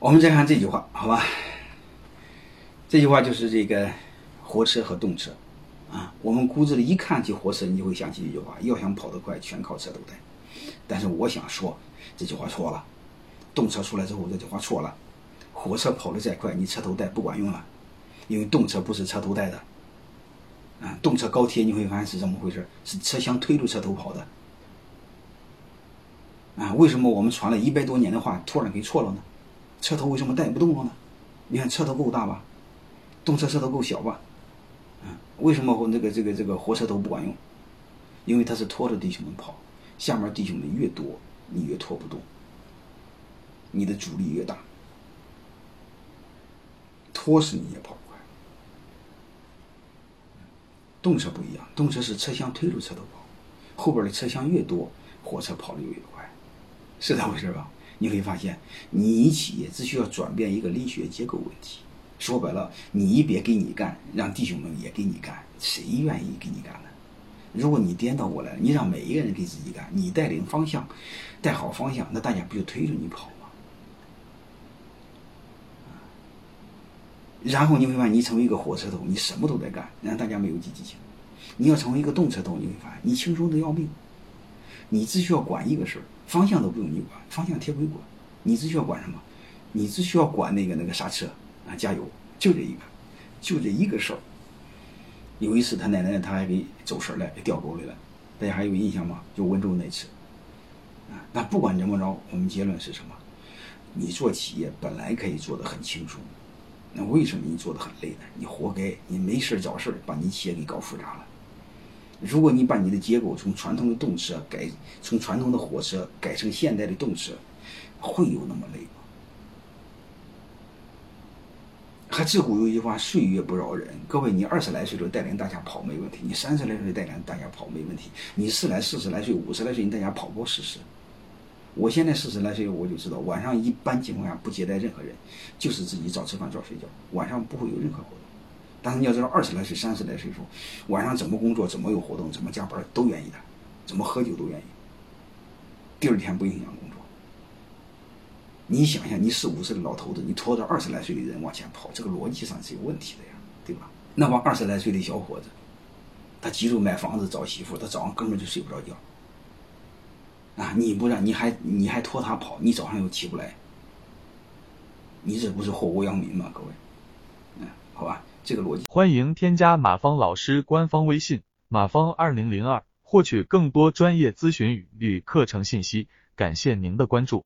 我们再看这句话，好吧？这句话就是这个活车和动车啊。我们骨子里一看就火车，你就会想起一句话：要想跑得快，全靠车头带。但是我想说，这句话错了。动车出来之后，这句话错了。火车跑得再快，你车头带不管用了，因为动车不是车头带的。啊，动车高铁你会发现是怎么回事？是车厢推着车头跑的。啊，为什么我们传了一百多年的话突然给错了呢？车头为什么带不动了呢？你看车头够大吧？动车车头够小吧？嗯，为什么我那个这个这个火车头不管用？因为它是拖着弟兄们跑，下面弟兄们越多，你越拖不动，你的阻力越大，拖死你也跑不快。动车不一样，动车是车厢推着车头跑，后边的车厢越多，火车跑的就越快，是这回事吧？你会发现，你企业只需要转变一个力学结构问题。说白了，你别给你干，让弟兄们也给你干，谁愿意给你干呢？如果你颠倒过来，你让每一个人给自己干，你带领方向，带好方向，那大家不就推着你跑吗？然后你会发现，你成为一个火车头，你什么都在干，让大家没有积极性。你要成为一个动车头，你会发现你轻松的要命，你只需要管一个事儿，方向都不用你管，方向铁轨管，你只需要管什么？你只需要管那个那个刹车。啊，加油！就这一个，就这一个事儿。有一次，他奶奶他还给走神了，给掉沟里了。大家还有印象吗？就温州那次。啊，那不管怎么着，我们结论是什么？你做企业本来可以做的很轻松，那为什么你做的很累呢？你活该！你没事找事儿，把你企业给搞复杂了。如果你把你的结构从传统的动车改，从传统的火车改成现代的动车，会有那么累吗？还自古有一句话：“岁月不饶人。”各位，你二十来岁就带领大家跑没问题，你三十来岁带领大家跑没问题，你四来四十来岁、五十来岁，你大家跑过试试。我现在四十来岁，我就知道晚上一般情况下不接待任何人，就是自己早吃饭早睡觉，晚上不会有任何活动。但是你要知道，二十来岁、三十来岁时候，晚上怎么工作、怎么有活动、怎么加班都愿意的，怎么喝酒都愿意。第二天不影响工作。你想想，你四五十的老头子，你拖着二十来岁的人往前跑，这个逻辑上是有问题的呀，对吧？那帮二十来岁的小伙子，他急着买房子找媳妇，他早上根本就睡不着觉。啊，你不让，你还你还拖他跑，你早上又起不来，你这不是祸国殃民吗？各位，嗯，好吧，这个逻辑。欢迎添加马芳老师官方微信马芳二零零二，获取更多专业咨询与课程信息。感谢您的关注。